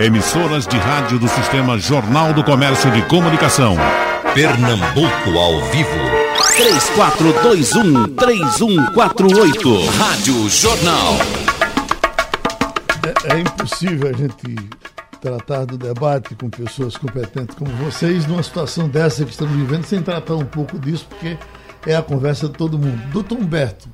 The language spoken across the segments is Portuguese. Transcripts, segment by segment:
Emissoras de rádio do Sistema Jornal do Comércio de Comunicação. Pernambuco ao vivo. 3421-3148. Rádio Jornal. É, é impossível a gente tratar do debate com pessoas competentes como vocês numa situação dessa que estamos vivendo sem tratar um pouco disso, porque é a conversa de todo mundo. Doutor Humberto,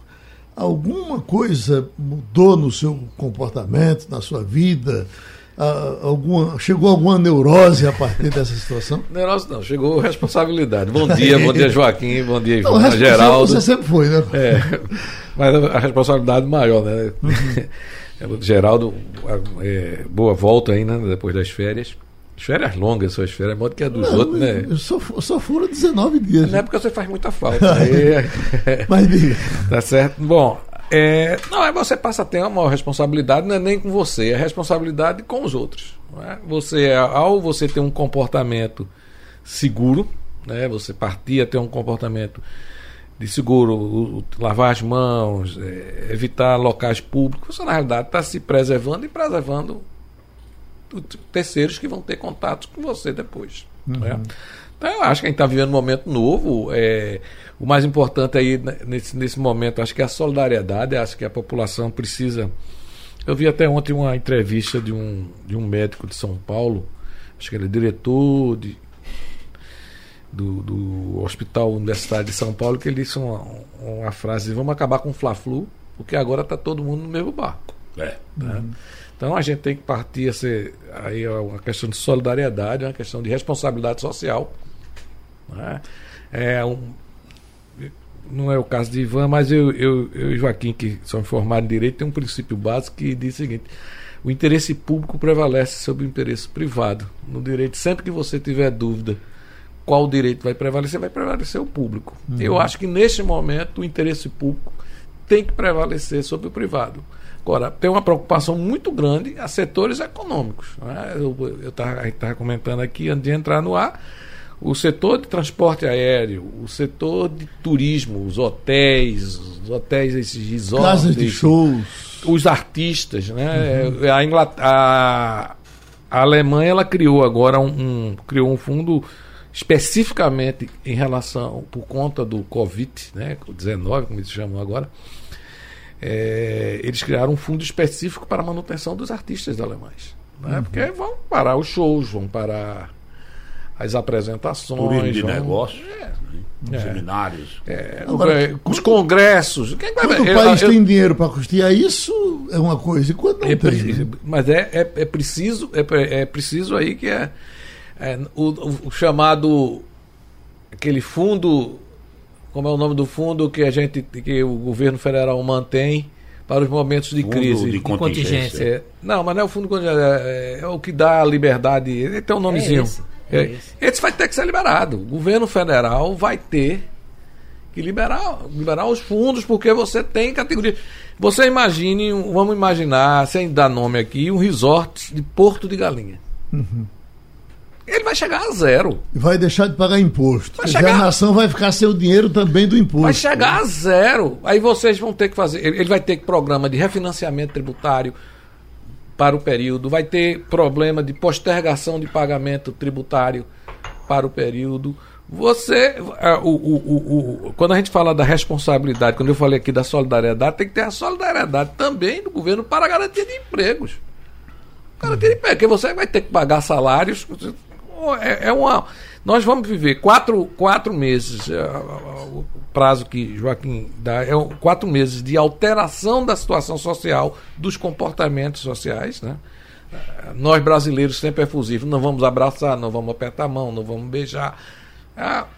alguma coisa mudou no seu comportamento, na sua vida? Alguma, chegou alguma neurose a partir dessa situação? Neurose não, chegou responsabilidade. Bom dia, bom dia Joaquim, bom dia não, Geraldo. Você sempre foi, né? É, mas a responsabilidade maior, né? Uhum. Geraldo, é, boa volta aí, né? Depois das férias. As férias longas, suas férias, modo que é dos não, outros, né? Eu só, só foram 19 dias. Não é porque você faz muita falta. aí, mas diga. Tá certo? Bom, é, não, é você passa a ter uma responsabilidade, não é nem com você, é responsabilidade com os outros. É? Você, ao você ter um comportamento seguro, né, você partir a ter um comportamento de seguro, lavar as mãos, é, evitar locais públicos, você na realidade está se preservando e preservando terceiros que vão ter contatos com você depois. Uhum. Né? Então, eu acho que a gente está vivendo um momento novo. É, o mais importante aí nesse, nesse momento, acho que é a solidariedade. Acho que a população precisa. Eu vi até ontem uma entrevista de um, de um médico de São Paulo, acho que ele é diretor de, do, do Hospital Universitário de São Paulo, que ele disse uma, uma frase: vamos acabar com o Fla-Flu, porque agora está todo mundo no mesmo barco. É. Né? Uhum. Então a gente tem que partir a ser aí é uma questão de solidariedade, uma questão de responsabilidade social. Né? É um, não é o caso de Ivan, mas eu, eu, eu e Joaquim, que são formados em direito, tem um princípio básico que diz o seguinte: o interesse público prevalece sobre o interesse privado. No direito, sempre que você tiver dúvida qual direito vai prevalecer, vai prevalecer o público. Uhum. Eu acho que neste momento o interesse público tem que prevalecer sobre o privado. Agora, tem uma preocupação muito grande a setores econômicos. Né? Eu estava comentando aqui, antes de entrar no ar, o setor de transporte aéreo, o setor de turismo, os hotéis, os hotéis, esses resorts. Casas de shows. Os artistas. Né? Uhum. A, Inglaterra, a, a, Alemanha ela criou agora um, um, criou um fundo especificamente em relação, por conta do Covid, né? 19, como eles chamam agora é, eles criaram um fundo específico para a manutenção dos artistas alemães. Né? Uhum. Porque vão parar os shows, vão parar as apresentações. Turismo de vão, negócios, é, é, seminários. É, Agora, os congressos. Quando o país eu, tem eu, dinheiro para custear isso, é uma coisa. E quando não é tem? Preciso, mas é, é, é, preciso, é, é preciso aí que é, é o, o chamado aquele fundo como é o nome do fundo que a gente que o governo federal mantém para os momentos de fundo crise de contingência. É, não, mas não é o fundo de é, é, o que dá liberdade. Ele tem um nomezinho. É esse, é, é esse. vai ter que ser liberado. O governo federal vai ter que liberar, liberar os fundos, porque você tem categoria. Você imagine, vamos imaginar, sem dar nome aqui, um resort de Porto de Galinha. Uhum ele vai chegar a zero. Vai deixar de pagar imposto. Vai chegar... A nação vai ficar sem o dinheiro também do imposto. Vai chegar a zero. Aí vocês vão ter que fazer. Ele vai ter programa de refinanciamento tributário para o período, vai ter problema de postergação de pagamento tributário para o período. Você, é, o, o, o, quando a gente fala da responsabilidade, quando eu falei aqui da solidariedade, tem que ter a solidariedade também do governo para garantia de empregos. Garantia de emprego, porque você vai ter que pagar salários é, é uma. Nós vamos viver quatro, quatro meses, é, o prazo que Joaquim dá, é quatro meses de alteração da situação social, dos comportamentos sociais. Né? Nós brasileiros sempre efusivos, não vamos abraçar, não vamos apertar a mão, não vamos beijar. Ah,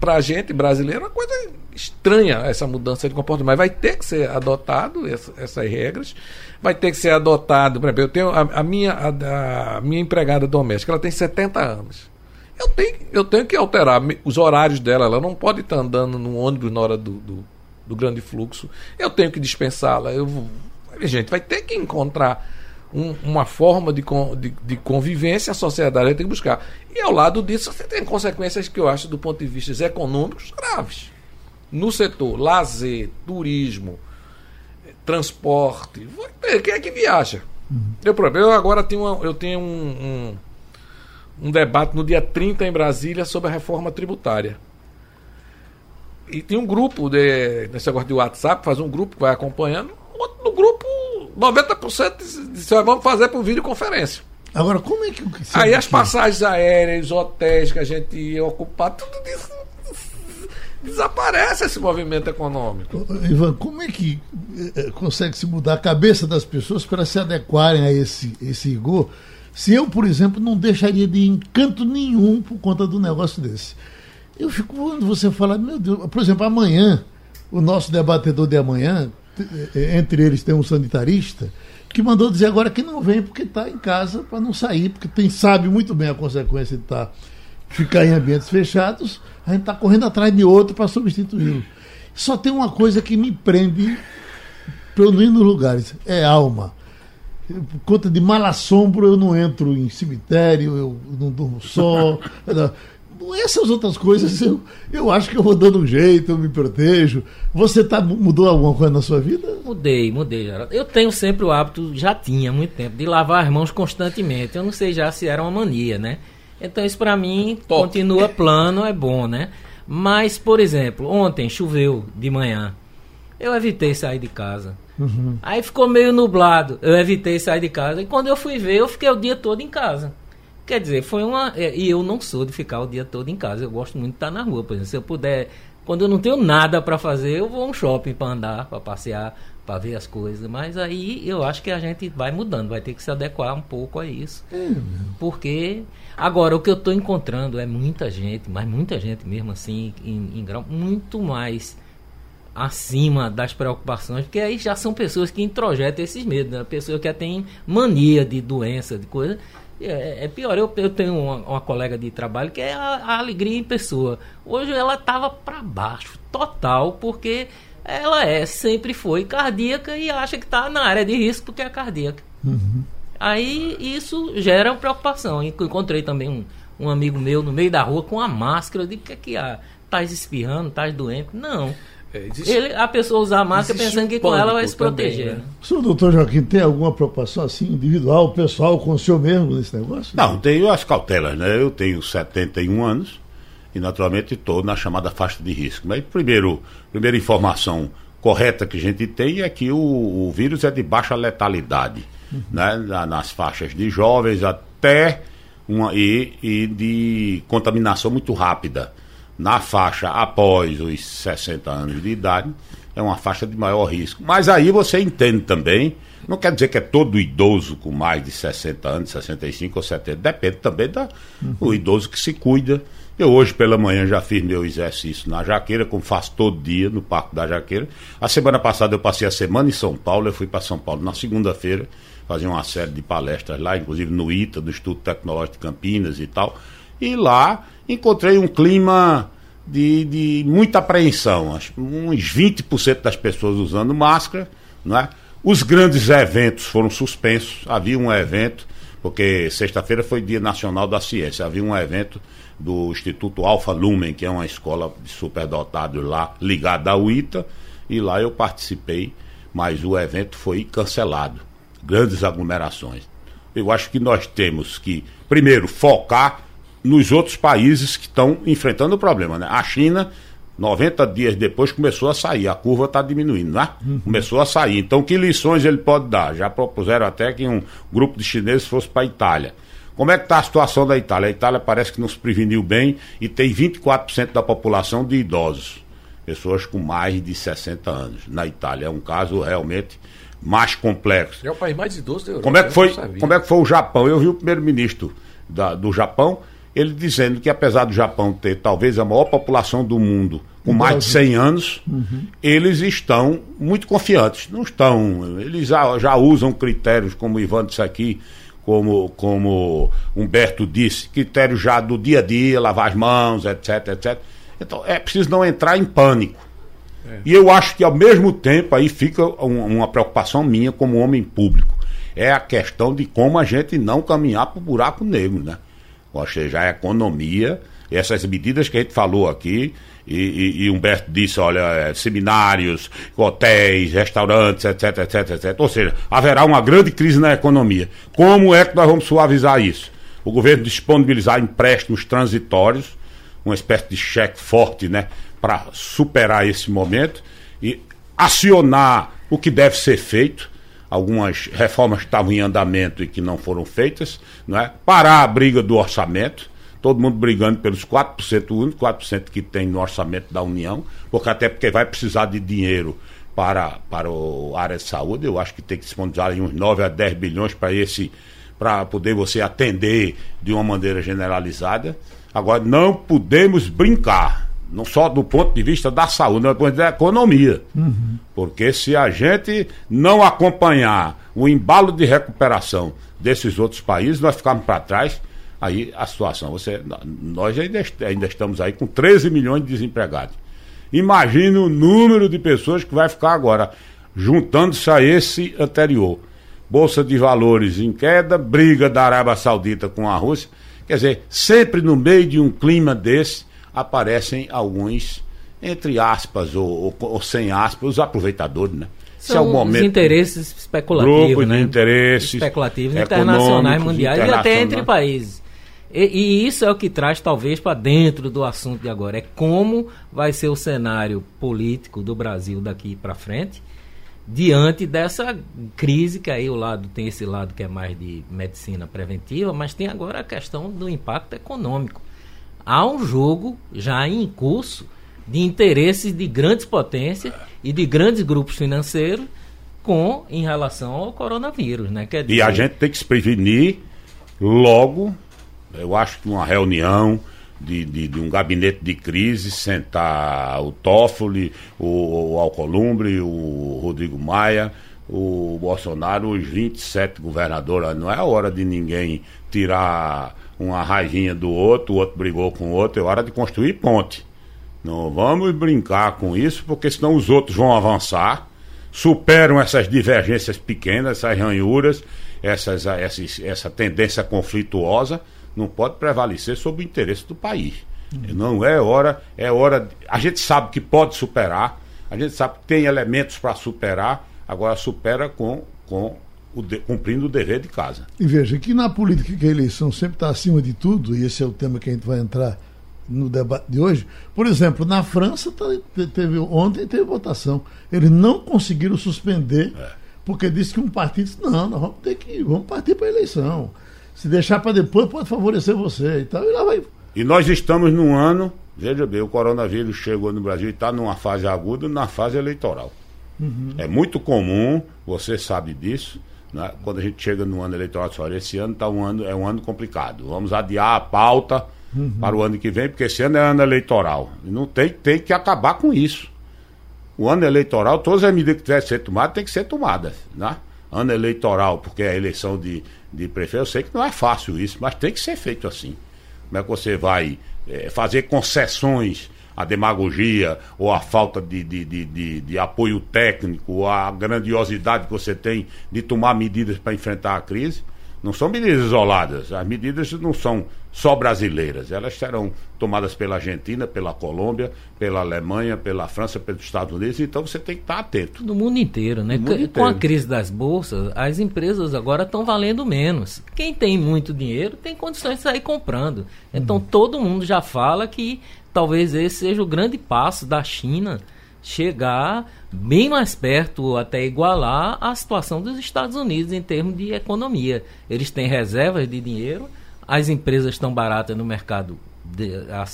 Para a gente brasileiro é uma coisa estranha essa mudança de comportamento, mas vai ter que ser adotado essa, essas regras, vai ter que ser adotado. Por exemplo, eu tenho a, a minha, a, a, minha empregada doméstica, ela tem 70 anos. Eu tenho, eu tenho que alterar os horários dela, ela não pode estar andando no ônibus na hora do, do, do grande fluxo. Eu tenho que dispensá-la. Eu, a gente vai ter que encontrar um, uma forma de, de, de, convivência, a sociedade ter que buscar. E ao lado disso, você tem consequências que eu acho, do ponto de vista econômicos, graves no setor lazer, turismo, transporte, quem é que viaja? Eu, por exemplo, eu agora tenho, uma- eu tenho um, um, um debate no dia 30 em Brasília sobre a reforma tributária. E tem um grupo de, nesse negócio de WhatsApp, faz um grupo que vai acompanhando. Outro No grupo, 90% disse, disse, "Ó, vamos fazer por videoconferência. Agora, como é que. o que você Aí as passagens aéreas, os hotéis que a gente ia ocupar, tudo isso desaparece esse movimento econômico. Ivan, como é que eh, consegue se mudar a cabeça das pessoas para se adequarem a esse, esse rigor? Se eu, por exemplo, não deixaria de encanto nenhum por conta do negócio desse. Eu fico quando você fala, meu Deus, por exemplo, amanhã, o nosso debatedor de amanhã, eh, entre eles tem um sanitarista, que mandou dizer agora que não vem porque está em casa para não sair, porque tem, sabe muito bem a consequência de estar ficar em ambientes fechados, a gente está correndo atrás de outro para substituí-lo. Só tem uma coisa que me prende para eu não ir nos lugares, é alma. Eu, Por conta de mal assombro, eu não entro em cemitério, eu não durmo só. Essas outras coisas, eu, eu acho que eu vou dando um jeito, eu me protejo. Você tá, mudou alguma coisa na sua vida? Mudei, mudei, Geraldo. Eu tenho sempre o hábito, já tinha há muito tempo, de lavar as mãos constantemente. Eu não sei já se era uma mania, né? Então isso pra mim Top. continua plano, é bom, né? Mas, por exemplo, ontem choveu de manhã. Eu evitei sair de casa. Aí ficou meio nublado. Eu evitei sair de casa. E quando eu fui ver, eu fiquei o dia todo em casa. Quer dizer, foi uma. é, E eu não sou de ficar o dia todo em casa. Eu gosto muito de estar na rua. Por exemplo, se eu puder. Quando eu não tenho nada para fazer, eu vou a um shopping para andar, para passear, para ver as coisas. Mas aí eu acho que a gente vai mudando, vai ter que se adequar um pouco a isso. Porque. Agora, o que eu estou encontrando é muita gente, mas muita gente mesmo assim, em, em grau, muito mais acima das preocupações, porque aí já são pessoas que introjetam esses medos, né? pessoas que têm mania de doença, de coisa. É, é pior, eu, eu tenho uma, uma colega de trabalho que é a, a alegria em pessoa. Hoje ela estava para baixo, total, porque ela é, sempre foi cardíaca e acha que está na área de risco porque é cardíaca. Aí isso gera preocupação. Enco- Encontrei também um, um amigo meu no meio da rua com a máscara. O que é que há? Estás espirrando? Estás doente? Não. É, existe- Ele, a pessoa usa a máscara existe pensando que com ela vai se proteger. também, né? né? O senhor doutor Joaquim tem alguma preocupação assim, individual, pessoal, com o senhor mesmo nesse negócio? Não, tenho as cautelas, né? Eu tenho 71 anos e naturalmente estou na chamada faixa de risco. Mas primeiro, primeira informação correta que a gente tem é que o, o vírus é de baixa letalidade, né? Na- nas faixas de jovens até uma e, e de contaminação muito rápida. Na faixa após os 60 anos de idade, é uma faixa de maior risco. Mas aí você entende também, não quer dizer que é todo idoso com mais de 60 anos, 65 ou 70, depende também do o idoso que se cuida. Eu hoje pela manhã já fiz meu exercício na Jaqueira, como faço todo dia no Parque da Jaqueira. A semana passada eu passei a semana em São Paulo, eu fui para São Paulo na segunda-feira, fazer uma série de palestras lá, inclusive no ITA, no Instituto Tecnológico de Campinas e tal. E lá encontrei um clima de, de muita apreensão. Acho uns 20% das pessoas usando máscara. Não é? Os grandes eventos foram suspensos. Havia um evento, porque sexta-feira foi Dia Nacional da Ciência. Havia um evento do Instituto Alfa Lumen, que é uma escola de superdotados lá, ligada ao ITA, e lá eu participei, mas o evento foi cancelado. Grandes aglomerações. Eu acho que nós temos que, primeiro, focar nos outros países que estão enfrentando o problema. Né? A China, 90 dias depois, começou a sair, a curva está diminuindo, né? Começou a sair. Então, que lições ele pode dar? Já propuseram até que um grupo de chineses fosse para a Itália. Como é que está a situação da Itália? A Itália parece que não se preveniu bem e tem 24% da população de idosos, pessoas com mais de 60 anos. Na Itália é um caso realmente mais complexo. É o país mais idoso da Europa. Como é que foi, como é que foi o Japão? Eu vi o primeiro-ministro do Japão, ele dizendo que apesar do Japão ter talvez a maior população do mundo com mais de 100 anos, eles estão muito confiantes. Não estão, eles já, já usam critérios como o Ivan disse aqui, como, como Humberto disse, critérios já do dia a dia, lavar as mãos, etc, etc. Então é preciso não entrar em pânico. E eu acho que ao mesmo tempo aí fica um- uma preocupação minha como homem público. É a questão de como a gente não caminhar para o buraco negro, né? Ou seja, a economia, essas medidas que a gente falou aqui, e, e, e Humberto disse, olha, é, seminários, hotéis, restaurantes, etc, etc, etc. Ou seja, haverá uma grande crise na economia. Como é que nós vamos suavizar isso? O governo disponibilizar empréstimos transitórios, uma espécie de cheque forte, né, para superar esse momento e acionar o que deve ser feito algumas reformas que estavam em andamento e que não foram feitas, não é? parar a briga do orçamento, todo mundo brigando pelos 4%, o único 4% que tem no orçamento da União, porque até porque vai precisar de dinheiro para, para a área de saúde, eu acho que tem que disponibilizar uns 9 a 10 bilhões para esse para poder você atender de uma maneira generalizada. Agora, não podemos brincar não só do ponto de vista da saúde, mas do ponto de vista da economia. Uhum. Porque se a gente não acompanhar o embalo de recuperação desses outros países, nós ficamos para trás, aí a situação. Você, nós ainda, ainda estamos aí com 13 milhões de desempregados. Imagine o número de pessoas que vai ficar agora, juntando-se a esse anterior. Bolsa de valores em queda, briga da Arábia Saudita com a Rússia. Quer dizer, sempre no meio de um clima desse, aparecem alguns, entre aspas ou, ou, ou sem aspas, os aproveitadores, né? São é o momento, os interesses especulativos, grupo né? de interesses especulativos internacionais, mundiais e até entre países. E, e, isso é o que traz talvez para dentro do assunto de agora, é como vai ser o cenário político do Brasil daqui para frente diante dessa crise que aí o lado tem esse lado que é mais de medicina preventiva, mas tem agora a questão do impacto econômico há um jogo já em curso de interesses de grandes potências e de grandes grupos financeiros com em relação ao coronavírus, né? Dizer, e a gente tem que se prevenir logo. Eu acho que uma reunião de, de, de um gabinete de crise, sentar o Toffoli, o, o Alcolumbre, o Rodrigo Maia, o Bolsonaro, os 27 governadores. Não é a hora de ninguém tirar uma raivinha do outro, o outro brigou com o outro, é hora de construir ponte. Não vamos brincar com isso, porque senão os outros vão avançar, superam essas divergências pequenas, essas ranhuras, essas, essas, essa tendência conflituosa, não pode prevalecer sobre o interesse do país. Uhum. Não é hora, é hora. A gente sabe que pode superar, a gente sabe que tem elementos para superar, agora supera com, com o de, cumprindo o dever de casa. E veja que na política que a eleição sempre está acima de tudo, e esse é o tema que a gente vai entrar no debate de hoje. Por exemplo, na França tá, teve, ontem teve votação. Eles não conseguiram suspender, é. porque disse que um partido disse, não, nós vamos ter que. Vamos partir para a eleição. Se deixar para depois pode favorecer você e tal. E lá vai. E nós estamos num ano, veja bem, o coronavírus chegou no Brasil e está numa fase aguda, na fase eleitoral. Uhum. É muito comum, você sabe disso, né? Quando a gente chega no ano eleitoral, olha, esse ano tá um ano, é um ano complicado. Vamos adiar a pauta uhum. para o ano que vem, porque esse ano é ano eleitoral. E não tem, tem que acabar com isso. O ano eleitoral, todas as medidas que tiver que ser tomadas, tem que ser tomadas. Né? Ano eleitoral, porque é a eleição de, de prefeito, eu sei que não é fácil isso, mas tem que ser feito assim. Como é que você vai é, fazer concessões a demagogia ou a falta de, de, de, de, de apoio técnico, ou a grandiosidade que você tem de tomar medidas para enfrentar a crise. Não são medidas isoladas, as medidas não são só brasileiras, elas serão tomadas pela Argentina, pela Colômbia, pela Alemanha, pela França, pelos Estados Unidos, então você tem que estar atento. No mundo inteiro, né? Mundo inteiro. Com a crise das bolsas, as empresas agora estão valendo menos. Quem tem muito dinheiro tem condições de sair comprando. Então uhum. todo mundo já fala que talvez esse seja o grande passo da China chegar bem mais perto, até igualar a situação dos Estados Unidos em termos de economia. Eles têm reservas de dinheiro, as empresas estão baratas no mercado de,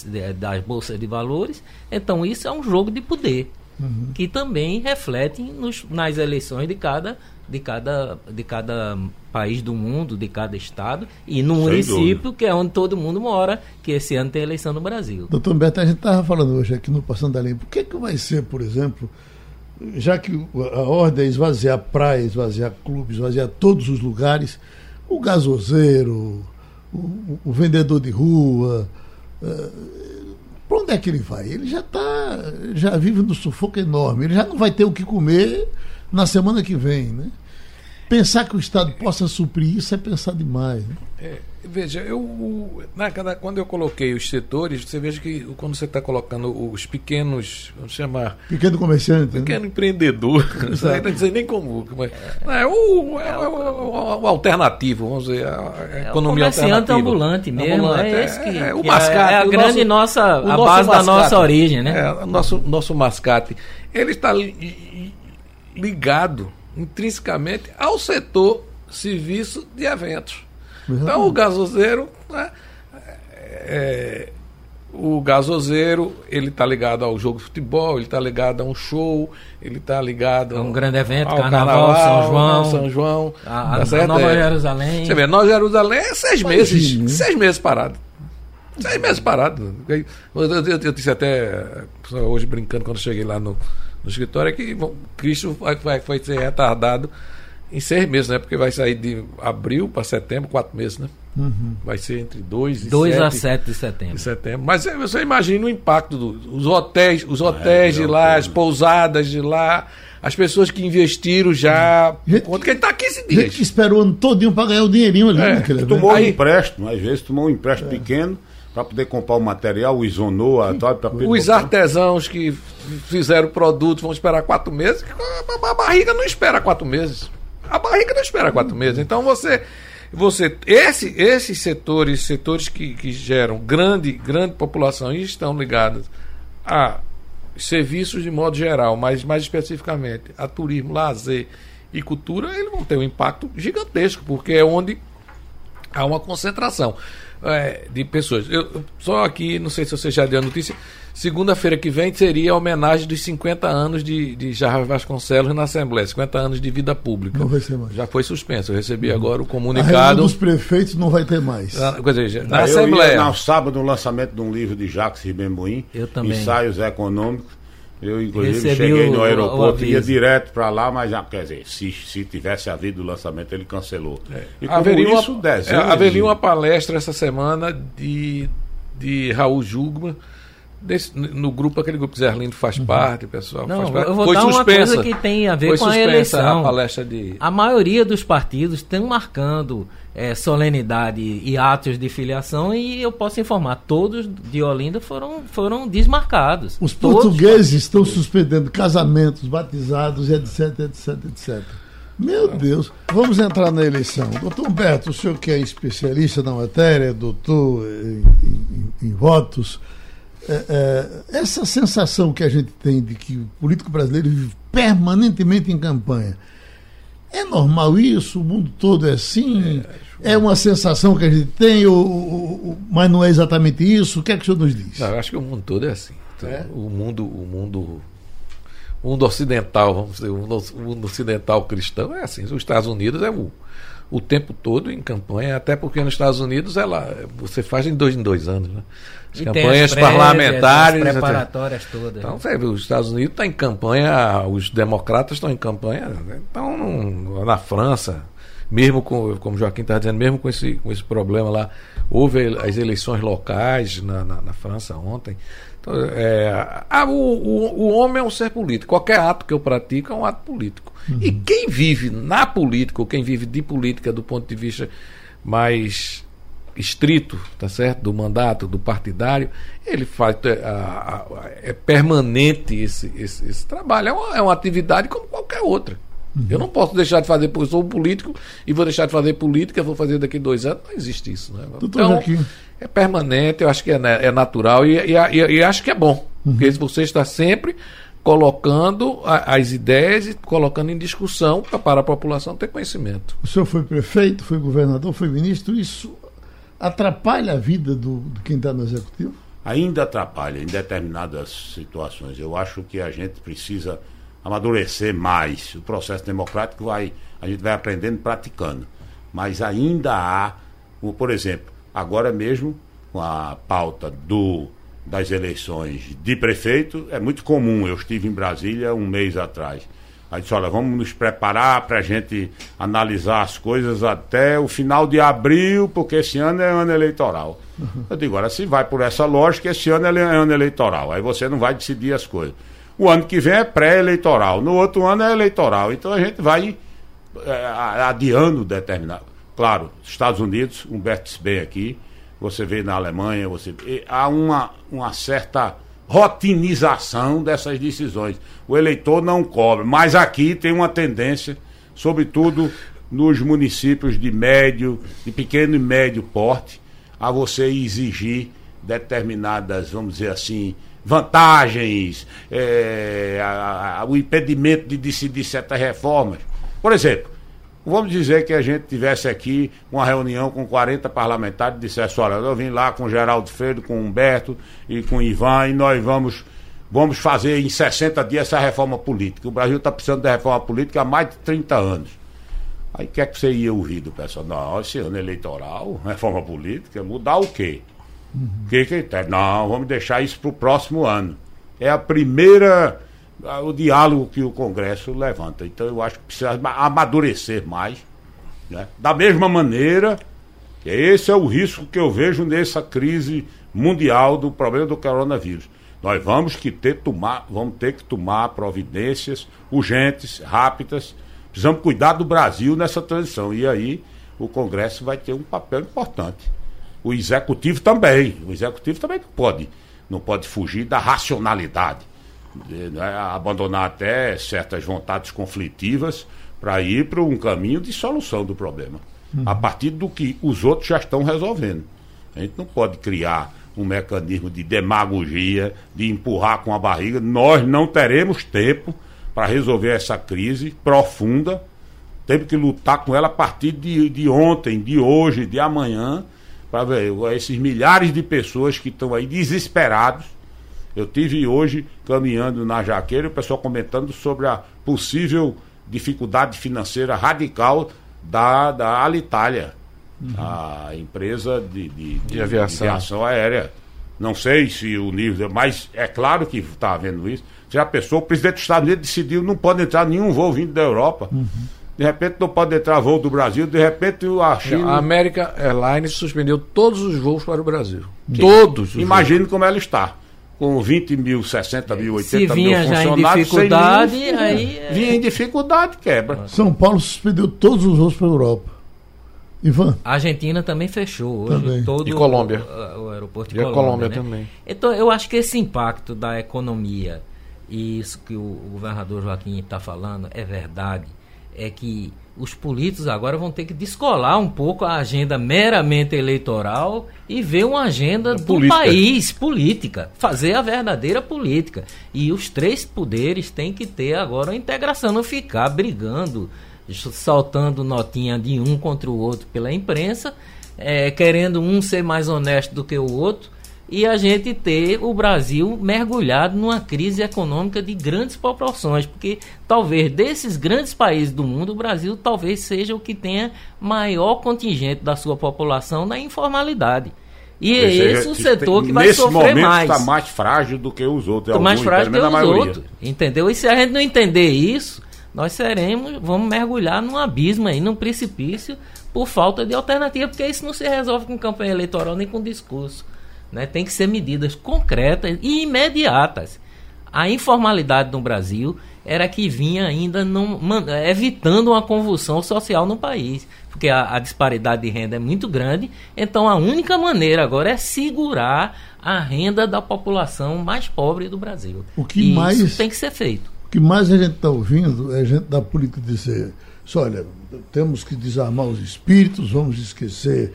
de, das bolsas de valores, então isso é um jogo de poder. Uhum. que também reflete nos, nas eleições de cada, de, cada, de cada país do mundo, de cada estado, e no Sem município, dúvida. que é onde todo mundo mora, que esse ano tem eleição no Brasil. Doutor Humberto, a gente estava falando hoje aqui no Passando da Limpo, o que, que vai ser, por exemplo, já que a ordem é esvaziar praia, esvaziar clubes, esvaziar todos os lugares, o gasoseiro, o, o vendedor de rua, uh, para onde é que ele vai? Ele já está, já vive no sufoco enorme, ele já não vai ter o que comer na semana que vem, né? Pensar que o Estado possa suprir isso é pensar demais. Né? É, veja, eu na, quando eu coloquei os setores, você veja que quando você está colocando os pequenos, vamos chamar. Pequeno comerciante. Né? Pequeno né? empreendedor. não sei nem como. como é, é, o, é, o, o, o, alternativo, vamos dizer. A, a economia é o alternativa. ambulante mesmo. Ambulante, é, esse que, é, o mascate. É, a grande nossa. a base mascate, da nossa origem, né? É, o nosso, nosso mascate. Ele está ligado intrinsecamente ao setor serviço de eventos. Então o gasoseiro, né, é, o gasoseiro, ele está ligado ao jogo de futebol, ele está ligado a um show, ele está ligado a um grande evento, ao carnaval, carnaval São João, São João, a, tá a Nova é. Jerusalém. Você vê, Nova Jerusalém é seis meses, né? seis meses parado. Seis meses parado. Eu, eu, eu, eu, disse até hoje brincando quando cheguei lá no, no escritório que bom, Cristo vai, vai, vai ser retardado em seis meses, né? Porque vai sair de abril para setembro, quatro meses, né? Uhum. Vai ser entre 2 e 2 a 7 de setembro. de setembro. Mas você imagina o impacto dos hotéis, os hotéis é, de lá, as pousadas de lá, as pessoas que investiram já. Gente, conta que ele está 15 dias. Gente que esperou o ano todinho para ganhar o dinheirinho ali. É, naquele tomou um empréstimo, às vezes tomou um empréstimo é. pequeno para poder comprar o material, o isonou, a tal, Os artesãos que fizeram produtos vão esperar quatro meses, a barriga não espera quatro meses. A barriga não espera quatro meses. Então você. Você, esse, esses setores, setores que, que geram grande, grande população e estão ligados a serviços de modo geral, mas mais especificamente a turismo, lazer e cultura, eles vão ter um impacto gigantesco, porque é onde há uma concentração é, de pessoas. Eu, só aqui, não sei se você já deu a notícia, segunda-feira que vem seria a homenagem dos 50 anos de, de Jarvis Vasconcelos na Assembleia, 50 anos de vida pública. Não vai ser mais. Já foi suspenso. Eu recebi uhum. agora o comunicado. A dos prefeitos não vai ter mais. Na, quer dizer, na Assembleia. no sábado, no lançamento de um livro de Jacques Ribembuim, Ensaios Econômicos eu, inclusive, Recebi cheguei no aeroporto, ia direto para lá, mas, quer dizer, se, se tivesse havido o lançamento, ele cancelou. É. E haveria, isso, uma, é, haveria uma palestra essa semana de, de Raul Jugman, Desse, no grupo, aquele grupo que Zerlindo faz uhum. parte, pessoal. Não, faz parte. eu vou Foi dar suspensa. uma coisa que tem a ver Foi com a eleição. A, palestra de... a maioria dos partidos estão marcando é, solenidade e atos de filiação e eu posso informar, todos de Olinda foram, foram desmarcados. Os portugueses estão suspendendo casamentos, batizados, etc, etc, etc. Meu Deus, vamos entrar na eleição. Doutor Humberto, o senhor que é especialista na matéria, doutor em, em, em votos, é, é, essa sensação que a gente tem de que o político brasileiro vive permanentemente em campanha, é normal isso? O mundo todo é assim? É, é uma sensação que a gente tem, ou, ou, mas não é exatamente isso? O que é que o senhor nos diz? Não, eu acho que o mundo todo é assim. Então, é? O mundo, o mundo, o mundo ocidental, vamos dizer, o mundo ocidental cristão é assim. Os Estados Unidos é o, o tempo todo em campanha, até porque nos Estados Unidos ela, você faz em dois em dois anos, né? As e campanhas as parlamentares. As preparatórias todas. Então, você os Estados Unidos estão tá em campanha, os democratas estão em campanha, então na França, mesmo com, como Joaquim está dizendo, mesmo com esse, com esse problema lá, houve as eleições locais na, na, na França ontem. Então, é, o, o, o, homem é um ser político. Qualquer ato que eu pratico é um ato político. Uhum. E quem vive na política, ou quem vive de política do ponto de vista mais estrito, tá certo, do mandato, do partidário, ele faz é, é permanente esse, esse, esse trabalho. É uma, é uma, atividade como qualquer outra. Uhum. Eu não posso deixar de fazer, porque eu sou político e vou deixar de fazer política, vou fazer daqui dois anos. Não existe isso. Né? Então, é permanente, eu acho que é, é natural e, e, e, e, acho que é bom. Uhum. Porque você está sempre colocando a, as ideias e colocando em discussão para, para a população ter conhecimento. O senhor foi prefeito, foi governador, foi ministro, isso atrapalha a vida do, de quem está no executivo? Ainda atrapalha em determinadas situações. Eu acho que a gente precisa amadurecer mais. O processo democrático vai, a gente vai aprendendo praticando. Mas ainda há, por exemplo, agora mesmo com a pauta do das eleições de prefeito, é muito comum. Eu estive em Brasília um mês atrás. Aí disse, olha, vamos nos preparar para a gente analisar as coisas até o final de abril, porque esse ano é ano eleitoral. Uhum. Eu digo, olha, se vai por essa lógica, esse ano é ano eleitoral. Aí você não vai decidir as coisas. O ano que vem é pré-eleitoral, no outro ano é eleitoral. Então a gente vai é, adiando determinado. Claro, Estados Unidos, Humberto bem aqui, você vê na Alemanha, você há uma, uma certa rotinização dessas decisões. O eleitor não cobra, mas aqui tem uma tendência, sobretudo nos municípios de médio, de pequeno e médio porte, a você exigir determinadas, vamos dizer assim, vantagens, é, a, a, o impedimento de decidir certas reformas. Por exemplo, vamos dizer que a gente tivesse aqui uma reunião com 40 parlamentares e dissesse, olha, eu vim lá com Geraldo Freire, com Humberto e com Ivan e nós vamos, vamos fazer em 60 dias essa reforma política. O Brasil está precisando de reforma política há mais de 30 anos. Aí o que é que você ia ouvir do pessoal? Não, esse ano eleitoral, reforma política, mudar o quê? O que que tem? Não, vamos deixar isso para o próximo ano. É a primeira, o diálogo que o Congresso levanta. Então eu acho que precisa amadurecer mais. Né? Da mesma maneira, esse é o risco que eu vejo nessa crise mundial do problema do coronavírus. Nós vamos que ter, tomar, vamos ter que tomar providências urgentes, rápidas, Precisamos cuidar do Brasil nessa transição. E aí o Congresso vai ter um papel importante. O Executivo também. O Executivo também não pode, não pode fugir da racionalidade. Né? Abandonar até certas vontades conflitivas para ir para um caminho de solução do problema. Uhum. A partir do que os outros já estão resolvendo. A gente não pode criar um mecanismo de demagogia, de empurrar com a barriga. Nós não teremos tempo para resolver essa crise profunda. Temos que lutar com ela a partir de, de ontem, de hoje, de amanhã, para ver esses milhares de pessoas que estão aí desesperados. Eu tive hoje caminhando na Jaqueira, o pessoal comentando sobre a possível dificuldade financeira radical da, da Alitalia, uhum. a empresa de, de, de, de, aviação. de aviação aérea. Não sei se o nível, mas é claro que está havendo isso. Já pensou, o presidente dos Estados Unidos decidiu não pode entrar nenhum voo vindo da Europa. Uhum. De repente não pode entrar voo do Brasil, de repente a China. A América Airlines suspendeu todos os voos para o Brasil. Sim. Todos. Imagine como ela está. Com 20 mil, 60 mil, 80 Se vinha mil funcionários. Já em dificuldade, mil, aí. É... Vinha em dificuldade, quebra. São Paulo suspendeu todos os voos para a Europa. Ivan? A Argentina também fechou hoje. Também. Todo e Colômbia. O, o aeroporto de e Colômbia, Colômbia né? também. Então eu acho que esse impacto da economia e isso que o, o governador Joaquim está falando é verdade, é que os políticos agora vão ter que descolar um pouco a agenda meramente eleitoral e ver uma agenda é do política. país, política, fazer a verdadeira política. E os três poderes têm que ter agora uma integração, não ficar brigando, saltando notinha de um contra o outro pela imprensa, é, querendo um ser mais honesto do que o outro e a gente ter o Brasil mergulhado numa crise econômica de grandes proporções, porque talvez desses grandes países do mundo, o Brasil talvez seja o que tenha maior contingente da sua população na informalidade. E é esse o setor que vai sofrer mais. está mais frágil do que os outros. Está mais frágil do que os outros. Entendeu? E se a gente não entender isso, nós seremos, vamos mergulhar num abismo aí, num precipício, por falta de alternativa, porque isso não se resolve com campanha eleitoral nem com discurso. Né? Tem que ser medidas concretas e imediatas. A informalidade no Brasil era que vinha ainda não, evitando uma convulsão social no país, porque a, a, disparidade de renda é muito grande. Então a única maneira agora é segurar a renda da população mais pobre do Brasil. O que e mais isso tem que ser feito. O que mais a gente está ouvindo é gente da política dizer: olha, temos que desarmar os espíritos, vamos esquecer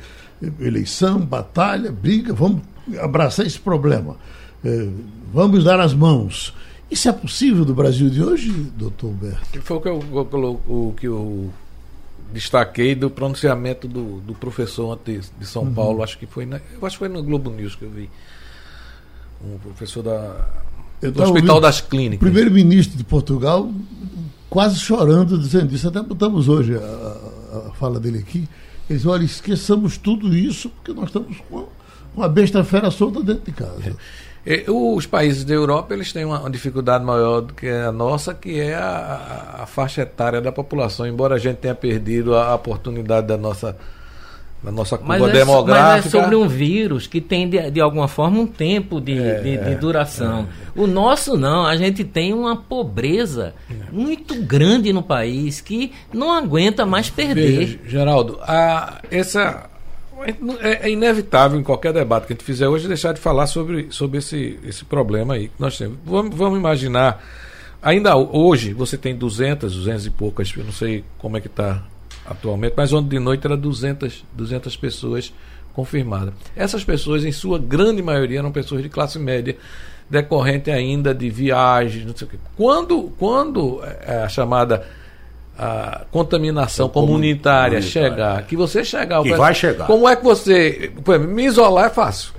eleição, batalha, briga, vamos abraçar esse problema. É, vamos dar as mãos. Isso é possível do Brasil de hoje, doutor Humberto? Foi o que eu, o, que eu destaquei do pronunciamento do, do professor antes de São uhum. Paulo, acho que foi na, eu acho que foi no Globo News que eu vi. Um professor da, do Hospital das Clínicas. Primeiro-ministro de Portugal quase chorando, dizendo isso. Até botamos hoje a, a, a fala dele aqui. Ele disse, olha, esqueçamos tudo isso, porque nós estamos com uma besta fera solta dentro de casa. É. Os países da Europa eles têm uma, dificuldade maior do que a nossa, que é a, a, faixa etária da população. Embora a gente tenha perdido a, oportunidade da nossa na nossa curva Mas é, demográfica. mas é sobre um vírus que tem, de, de alguma forma, um tempo de, É, de, de duração. O nosso não, a gente tem uma pobreza muito grande no país que não aguenta mais perder. Veja, Geraldo, a, essa, é, é inevitável em qualquer debate que a gente fizer hoje deixar de falar sobre, sobre esse, esse problema aí que nós temos. Vamos, vamos imaginar, ainda hoje você tem 200, 200 e poucas, eu não sei como é que está atualmente, mas ontem de noite era 200, 200 pessoas confirmadas. Essas pessoas, em sua grande maioria, eram pessoas de classe média, decorrente ainda de viagens, não sei o quê. Quando, quando é, a chamada a contaminação Comun- comunitária, comunitária, chegar, é. que você chegar, Que vai chegar. Como é que você, por exemplo, me isolar é fácil.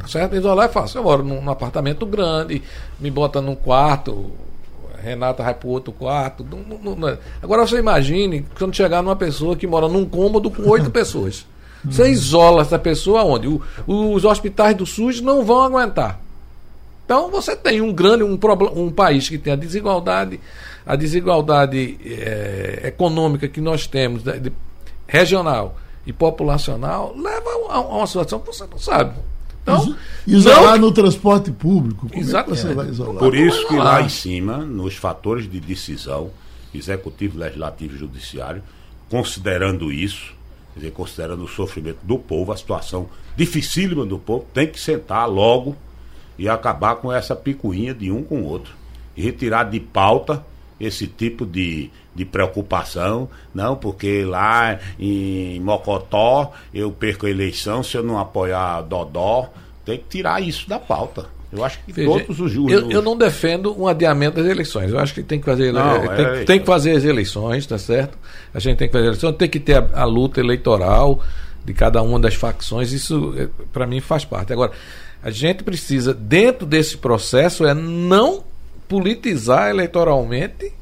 Tá certo? Me isolar é fácil. Eu moro num, num apartamento grande, me bota num quarto, Renata vai pro outro quarto. não- não- não- Agora você imagine quando chegar numa pessoa que mora num cômodo com oito pessoas. Você isola essa pessoa onde? O- os hospitais do SUS não vão aguentar. Então você tem um grande um, um país que tem a desigualdade, a desigualdade eh, econômica que nós temos, né, de- regional e populacional, leva a, a uma situação que você não sabe. Então, Isolar não- no transporte público. Como é que Exatamente. você vai isolar? Por isso que lá. em cima, nos fatores de decisão, executivo, legislativo e judiciário, considerando isso, quer dizer, considerando o sofrimento do povo, a situação dificílima do povo, tem que sentar logo e acabar com essa picuinha de um com o outro. E retirar de pauta esse tipo de, de preocupação. Não, porque lá em Mocotó eu perco a eleição se eu não apoiar Dodó. Tem que tirar isso da pauta. Eu acho que Veja, todos os eu, eu não defendo um adiamento das eleições. Eu acho que tem que fazer, Não, tem, é- tem que fazer as eleições, tá certo? A gente tem que fazer eleições, tem que ter a, a luta eleitoral de cada uma das facções. Isso, para mim, faz parte. Agora, a gente precisa, dentro desse processo, é não politizar eleitoralmente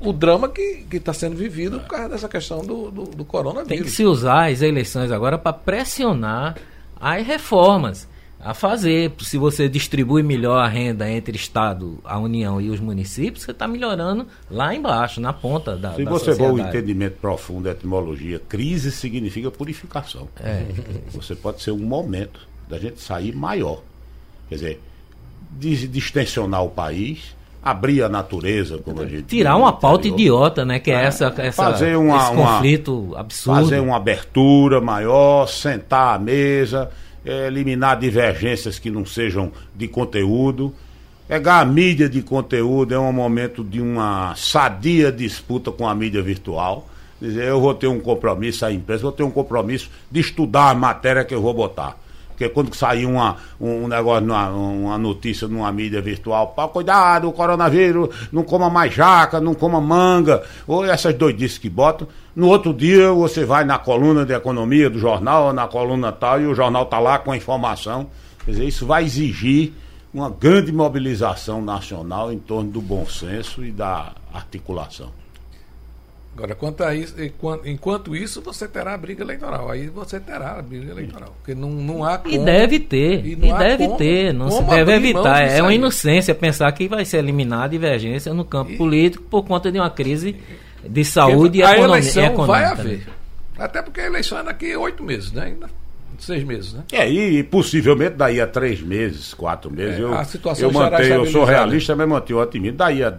o drama que está sendo vivido por causa dessa questão do, do, do coronavírus. Tem que se usar as eleições agora para pressionar as reformas a fazer. Se você distribui melhor a renda entre Estado, a União e os municípios, você está melhorando lá embaixo, na ponta da, Se da você for o entendimento profundo da etimologia, crise significa purificação. É. Você pode ser um momento da gente sair maior. Quer dizer, distensionar o país, abrir a natureza, como a gente Tirar uma pauta idiota, né? Que é, É, essa, essa fazer uma- esse uma- conflito absurdo. Fazer uma abertura maior, sentar à mesa, eh, eliminar divergências que não sejam de conteúdo. Pegar a mídia de conteúdo é um momento de uma sadia disputa com a mídia virtual. Dizer, eu vou ter um compromisso, a empresa, vou ter um compromisso de estudar a matéria que eu vou botar. Porque quando sair uma, um negócio, numa- uma notícia numa mídia virtual, pá, cuidado, o coronavírus, não coma mais jaca, não coma manga, ou essas doidices que botam. No outro dia você vai na coluna de economia do jornal, na coluna tal, e o jornal está lá com a informação. Quer dizer, isso vai exigir uma grande mobilização nacional em torno do bom senso e da articulação. Agora, quanto a isso, enquanto, enquanto isso, você terá a briga eleitoral. Aí você terá a briga eleitoral. Porque não, não há E como- deve ter, E e, não há deve como- ter, não se deve evitar. É uma inocência pensar que vai ser eliminada a divergência no campo E- político por conta de uma crise de saúde e a economia. eleição econômica, vai né? haver. Até porque a eleição é daqui a oito meses, né? Ainda. Seis meses, né? É, e possivelmente daí a três meses, quatro meses, É, eu, a situação eu mantenho, eu sou realista, mas mantenho o otimismo. Daí a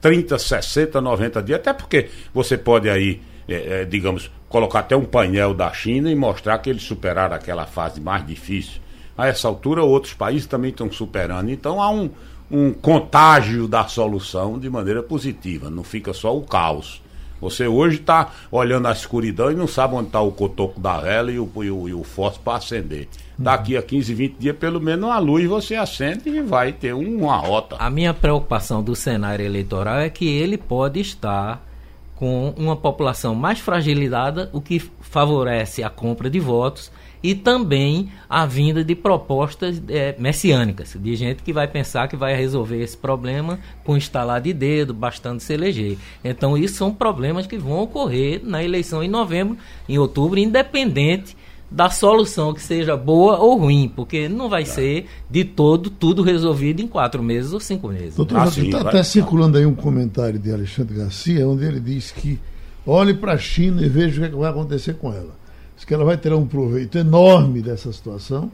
30, 60, 90 dias, até porque você pode aí, é, é, digamos, colocar até um painel da China e mostrar que eles superaram aquela fase mais difícil. A essa altura, outros países também estão superando. Então há um, um contágio da solução de maneira positiva, não fica só o caos. Você hoje está olhando a escuridão e não sabe onde está o cotoco da vela e o, e o, e o fósforo para acender. Daqui a 15, 20 dias, pelo menos a luz você acende e vai ter uma rota. A minha preocupação do cenário eleitoral é que ele pode estar com uma população mais fragilizada, o que favorece a compra de votos e também a vinda de propostas eh, messiânicas, de gente que vai pensar que vai resolver esse problema com estalar de dedo, bastando se eleger. Então, isso são problemas que vão ocorrer na eleição em novembro, em outubro, independente da solução que seja boa ou ruim, porque não vai ser de todo tudo resolvido em quatro meses ou cinco meses. Doutor, Ah, está até circulando aí um comentário de Alexandre Garcia, onde ele diz que olhe para a China e veja o que, é que vai acontecer com ela. Diz que ela vai ter um proveito enorme dessa situação.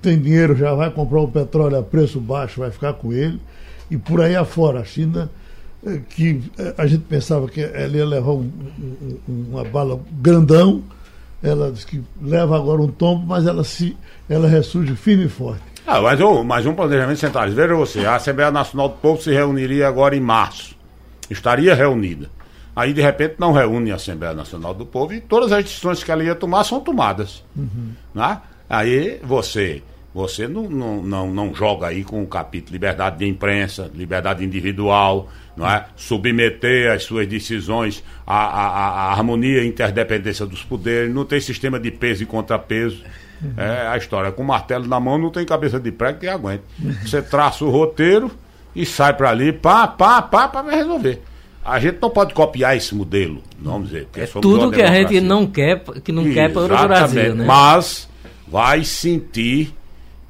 Tem dinheiro, já vai comprar o petróleo a preço baixo, vai ficar com ele. E por aí afora, a China, eh, que eh, a gente pensava que ela ia levar um, um, uma bala grandão, ela diz que leva agora um tombo, mas ela, se, ela ressurge firme e forte. Ah, mas, um, mas um planejamento centralizado. Veja você, a Assembleia Nacional do Povo se reuniria agora em março. Estaria reunida. Aí, de repente, não reúne a Assembleia Nacional do Povo e todas as decisões que ela ia tomar são tomadas. Uhum. Né? Aí você você não, não, não, não, joga aí com o capítulo liberdade de imprensa, liberdade individual, não é? submeter as suas decisões à, à, à harmonia e interdependência dos poderes, não tem sistema de peso e contrapeso. Uhum. É a história. Com martelo na mão não tem cabeça de prego que aguente. Você traça o roteiro e sai para ali, pá, pá, pá, para resolver. A gente não pode copiar esse modelo, vamos dizer. É tudo que a gente não quer, que não quer para o Brasil, né? Mas vai sentir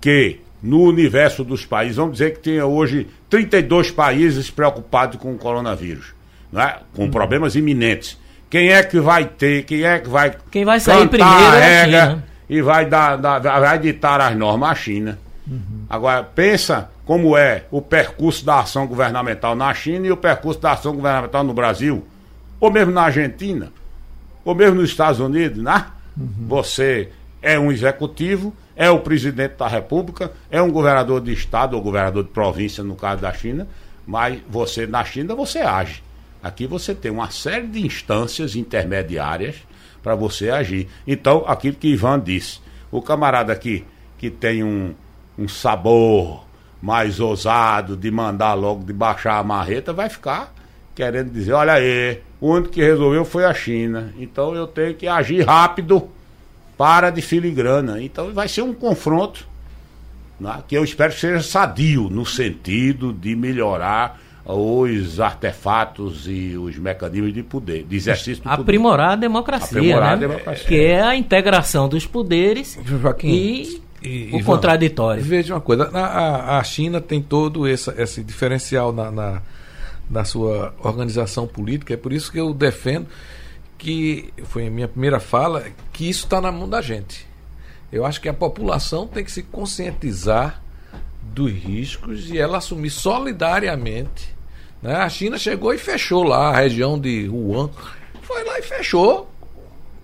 que no universo dos países, vamos dizer que tenha hoje 32 países preocupados com o coronavírus, é? com hum. problemas iminentes. Quem é que vai ter, quem é que vai Quem vai sair primeiro a é regra e vai dar, dar, vai ditar as normas a China. Uhum. Agora pensa como é o percurso da ação governamental na China e o percurso da ação governamental no Brasil, ou mesmo na Argentina, ou mesmo nos Estados Unidos, né? Uhum. Você é um executivo, é o presidente da República, é um governador de estado ou governador de província, no caso da China, mas você, na China, você age. Aqui você tem uma série de instâncias intermediárias para você agir. Então, aquilo que Ivan disse, o camarada aqui que tem um, um sabor mais ousado de mandar logo, de baixar a marreta, vai ficar querendo dizer, olha aí, o único que resolveu foi a China. Então eu tenho que agir rápido para de filigrana. Então vai ser um confronto né, que eu espero que seja sadio, no sentido de melhorar os artefatos e os mecanismos de poder, de exercício do Aprimorar poder. a democracia, Aprimorar né? a democracia. Que é a integração dos poderes Joaquim, e, e, o contraditório. Veja uma coisa, a, a China tem todo esse, esse diferencial na, na, na sua organização política, é por isso que eu defendo que foi a minha primeira fala, que isso está na mão da gente. Eu acho que a população tem que se conscientizar dos riscos e ela assumir solidariamente. Né? A China chegou e fechou lá a região de Wuhan. Foi lá e fechou.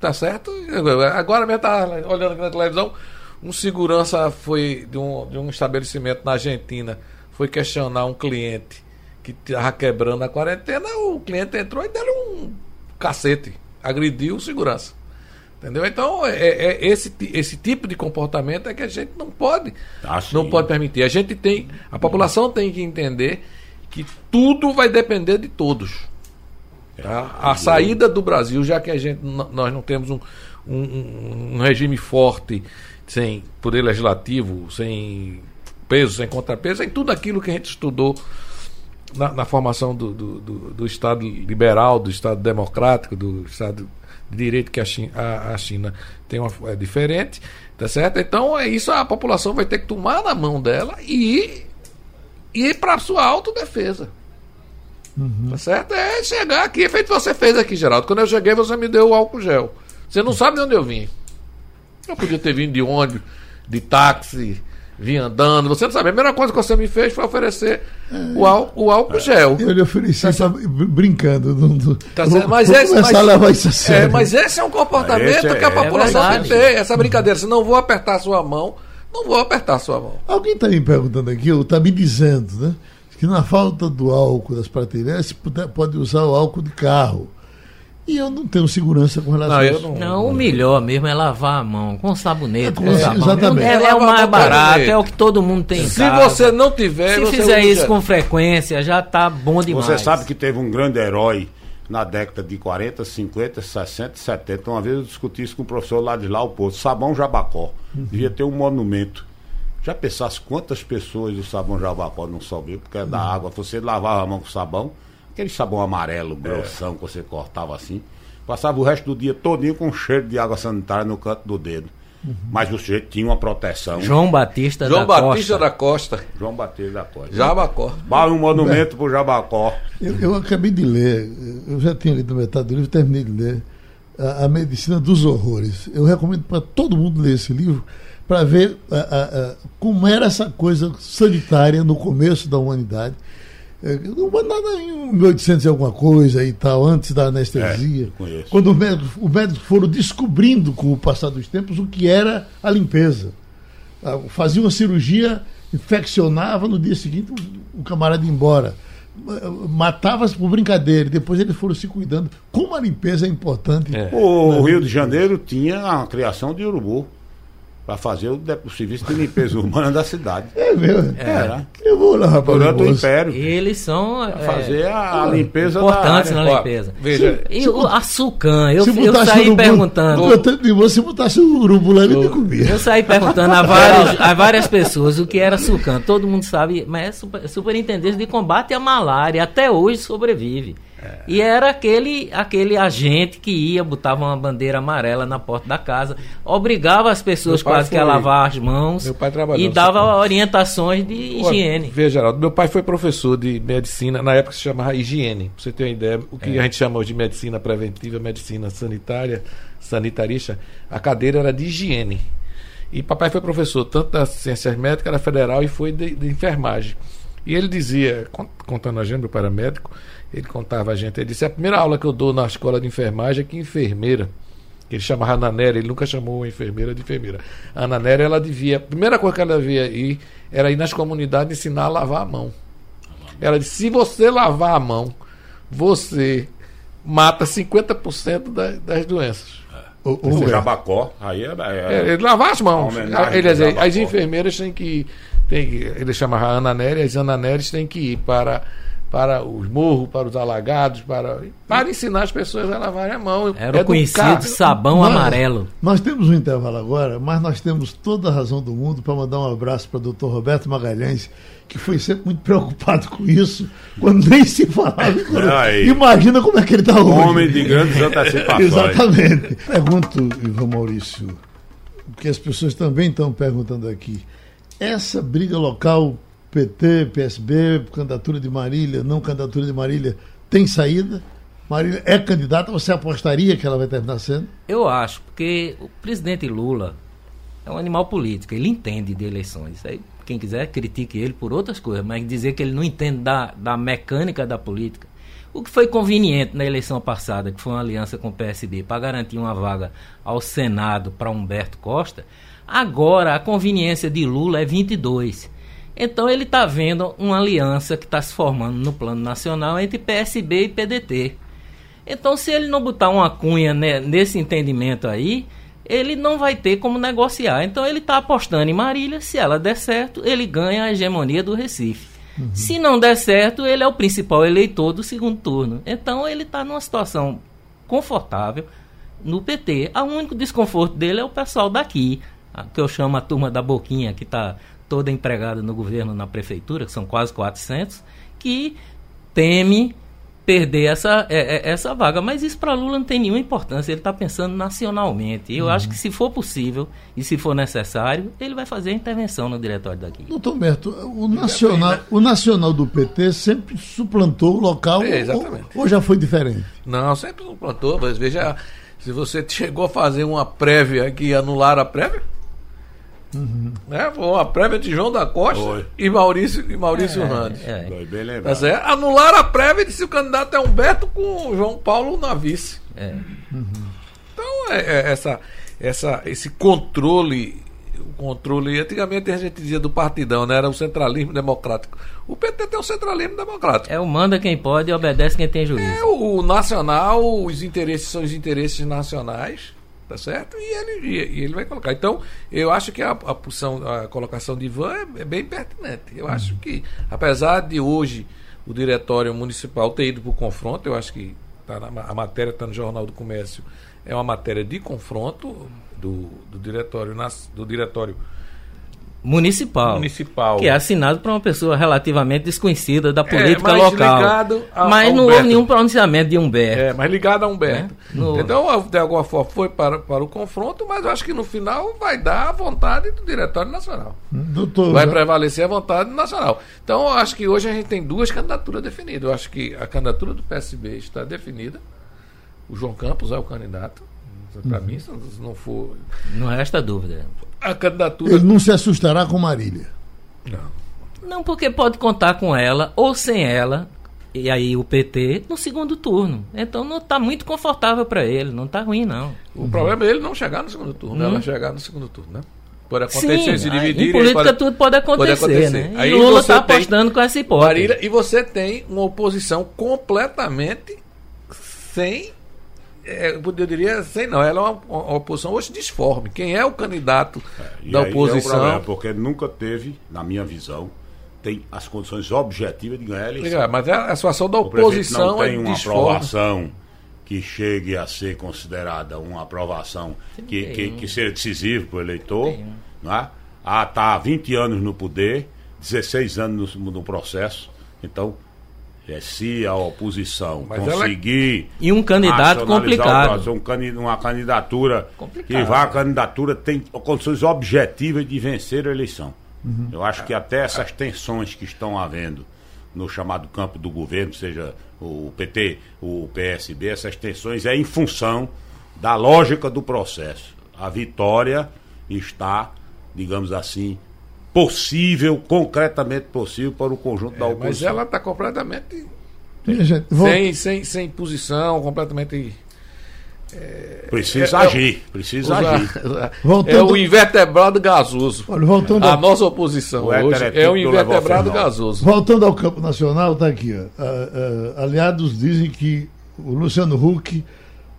Tá certo? Agora mesmo tá olhando aqui na televisão. Um segurança foi de um, de um estabelecimento na Argentina foi questionar um cliente que estava quebrando a quarentena. O cliente entrou e deu um cacete agrediu o segurança. Entendeu? Então, é, é, esse, esse tipo de comportamento é que a gente não pode, ah, não pode permitir. A gente tem, a população tem que entender que tudo vai depender de todos. Tá? A saída do Brasil, já que a gente, nós não temos um, um, um regime forte, sem poder legislativo, sem peso, sem contrapeso, em tudo aquilo que a gente estudou na, na formação do, do, do, do, Estado liberal, do Estado democrático, do Estado de direito que a China, a, a China tem uma é diferente, tá certo? Então é isso a população vai ter que tomar na mão dela e ir para sua autodefesa. Uhum. Tá certo? É chegar aqui, é feito você fez aqui, Geraldo. Quando eu cheguei, você me deu o álcool gel. Você não sabe de onde eu vim. Eu podia ter vindo de ônibus, de táxi, vim andando. Você não sabe. A primeira coisa que você me fez foi oferecer é. o, álcool, o álcool gel. Eu lhe ofereci tá brincando. Do, tá vou, mas vou esse, mas, a levar isso a sério. É, mas esse é um comportamento é, que a população é tem. Essa brincadeira. Se não vou apertar sua mão, não vou apertar sua mão. Alguém está me perguntando aqui, ou está me dizendo, né? Que na falta do álcool das prateleiras, pode usar o álcool de carro. E eu não tenho segurança com relação não, a isso. Não, não, o melhor mesmo é lavar a mão com sabonete. É, com sabão. Exatamente. É, é, o mais barato, é o que todo mundo tem Se você não tiver. Se fizer isso com frequência, já tá bom demais. Você sabe que teve um grande herói na década de 40, 50, 60, 70. Uma vez eu discuti isso com o professor Ladislau Porto. Sabão Jabacó. Uhum. Devia ter um monumento. Já pensasse quantas pessoas o sabão Jabacó não salvou porque é da uhum. água. Você lavava a mão com sabão Aquele sabão amarelo, grossão, é. que você cortava assim. Passava o resto do dia todinho com cheiro de água sanitária no canto do dedo. Uhum. Mas o sujeito tinha uma proteção. João Batista João da Batista Costa. da Costa. João Batista da Costa. Jabacó. Vale um monumento é. pro Jabacó. Eu, eu, acabei de ler, eu já tinha lido metade do livro, terminei de ler. a, a Medicina dos Horrores. Eu recomendo para todo mundo ler esse livro para ver a, a, a, como era essa coisa sanitária no começo da humanidade. É, nada em 1800 e alguma coisa e tal, antes da anestesia. É, quando os médicos, os médicos foram descobrindo com o passar dos tempos o que era a limpeza. Ah, Fazia uma cirurgia, infeccionava, no dia seguinte o, o camarada ia embora. Ma- Matava-se por brincadeira, depois eles foram se cuidando. Como a limpeza é importante. É. O Rio de Janeiro tinha a criação de urubu para fazer o, o serviço de limpeza urbana da cidade. É mesmo. Era. Eu vou lá, rapaz. Durante o. Império. Eles são é, Fazer a, a limpeza importantes da na área. Ó, limpeza. veja, E o açucan, eu, Se eu saí urubu- perguntando. Eu tanto de você, se botasse o urubu lá, ele me comia. Eu saí perguntando a várias, a várias pessoas o que era sucan. Todo mundo sabe, mas é super, superintendente de combate à malária. Até hoje sobrevive. É. E era aquele, aquele agente que ia, botava uma bandeira amarela na porta da casa, obrigava as pessoas quase que a foi- lavar as mãos e dava Sucan. orientações de higiene. Veja, Geraldo, meu pai foi professor de medicina, na época se chamava higiene. Pra você ter uma ideia, o É. que a gente chama hoje de medicina preventiva, medicina sanitária, sanitarista, a cadeira era de higiene. E papai foi professor tanto das ciências médicas, era federal, e foi de, de enfermagem. E ele dizia, con- contando a gente, meu pai era médico, ele contava a gente, ele disse, a primeira aula que eu dou na escola de enfermagem é que enfermeira, que ele chamava Ana Néria, ele nunca chamou a enfermeira de enfermeira. A Ana Néria, ela devia, a primeira coisa que ela devia ir era ir nas comunidades ensinar a lavar a mão. Ela disse, se você lavar a mão, você mata 50% das, das doenças. O, o O Jabacó, aí é. é- É, ele lavar as mãos. Homenagem Ele, Jabacó. as enfermeiras têm que, têm que. Ele chamava Ana Néria, as Ana Néries têm que ir para, para os morros, para os alagados, para, para ensinar as pessoas a lavarem a mão. Era o conhecido sabão Nós- amarelo. Nós temos um intervalo agora, mas nós temos toda a razão do mundo para mandar um abraço para o doutor Roberto Magalhães, que foi sempre muito preocupado com isso, quando nem se falava. Aí. Imagina como é que ele está hoje. Homem de grandes antecipações. Exatamente. Pergunto, Ivan Maurício, que as pessoas também estão perguntando aqui. Essa briga local, PT, PSB, candidatura de Marília, não candidatura de Marília, tem saída? Marília é candidata, você apostaria que ela vai terminar sendo? Eu acho, porque o presidente Lula é um animal político, ele entende de eleições. Aí, quem quiser, critique ele por outras coisas, mas dizer que ele não entende da, da mecânica da política. O que foi conveniente na eleição passada, que foi uma aliança com o PSB, para garantir uma vaga ao Senado para Humberto Costa, agora a conveniência de Lula é 22. Então ele está vendo uma aliança que está se formando no plano nacional entre PSB e PDT. Então, se ele não botar uma cunha ne- nesse entendimento aí, ele não vai ter como negociar. Então, ele está apostando em Marília. Se ela der certo, ele ganha a hegemonia do Recife. Se não der certo, ele é o principal eleitor do segundo turno. Então, ele está numa situação confortável no PT. O único desconforto dele é o pessoal daqui, que eu chamo a turma da Boquinha, que está toda empregada no governo, na prefeitura, que são quase 400, que teme perder essa, é, é, essa vaga. Mas isso para Lula não tem nenhuma importância. Ele está pensando nacionalmente. Eu acho que se for possível e se for necessário, ele vai fazer a intervenção no diretório daqui. Doutor Humberto, o nacional, o nacional do PT sempre suplantou o local É, exatamente. ou, ou já foi diferente? Não, sempre não plantou, mas veja, se você chegou a fazer uma prévia que anular a prévia. Né? Foi uma prévia de João da Costa Foi. e Maurício, e Maurício Randes. É. Foi bem Tá lembrado. certo? Anular a prévia e disse o candidato é Humberto com o João Paulo na vice. É. Então, é, é essa, essa, esse controle, o controle, antigamente a gente dizia do partidão, né? Era o centralismo democrático. O PT tem o centralismo democrático. É o manda quem pode e obedece quem tem juízo. É o nacional, os interesses são os interesses nacionais, tá certo? E ele, e, e ele vai colocar. Então, eu acho que a, a, posição, a colocação de Ivan é, é bem pertinente. Eu acho que, apesar de hoje o diretório municipal ter ido para o confronto, eu acho que tá na, a matéria está no Jornal do Comércio, é uma matéria de confronto do, do diretório, nas- do diretório Municipal. municipal. Que é assinado por uma pessoa relativamente desconhecida da É, política mas local. ligado a- mas a não houve nenhum pronunciamento de Humberto. É, mas ligado a Humberto. É, no- Então, de alguma forma, foi para, para o confronto, mas eu acho que no final vai dar a vontade do Diretório Nacional. Doutor, Vai prevalecer a vontade nacional. Então, eu acho que hoje a gente tem duas candidaturas definidas. Eu acho que a candidatura do PSB está definida. O João Campos é o candidato. Para mim, se não for. Não resta dúvida. A candidatura. Ele não se assustará com Marília. Não. Não, porque pode contar com ela ou sem ela, e aí o PT, no segundo turno. Então não está muito confortável para ele, não está ruim, não. O problema é ele não chegar no segundo turno, Hum. ela chegar no segundo turno, né? Pode acontecer, Sim, se dividir. em política tudo pode acontecer, acontecer. né? Aí e Lula está apostando com essa hipótese. Marília, e você tem uma oposição completamente sem. É, eu diria sem não, ela é uma, uma oposição hoje disforme. Quem é o candidato E da é o problema, oposição? porque nunca teve, na minha visão, tem as condições objetivas de ganhar a eleição. Mas a, a situação da O oposição não tem é uma disforme. aprovação que chegue a ser considerada uma aprovação que, que, que seja decisiva para o eleitor. Não é? Ah, está há 20 anos no poder, 16 anos no, no processo. Então, é, se a oposição Mas ela- conseguir. E um candidato complicado. um uma candidatura Complicado. que vá a candidatura tem condições objetivas de vencer a eleição. Eu acho que até essas tensões que estão havendo no chamado campo do governo, seja o PT, o PSB, essas tensões é em função da lógica do processo. A vitória está, digamos assim, possível, concretamente possível para o conjunto da É, mas oposição. ela está completamente gente, vou- sem, sem, sem posição, completamente. Precisa é- é- agir, precisa agir. Voltando- É o invertebrado gasoso. Olha, voltando, A ao, nossa oposição hoje é é o do invertebrado gasoso. voltando ao campo nacional, está aqui. Ó. Ah, ah, aliados dizem que o Luciano Huck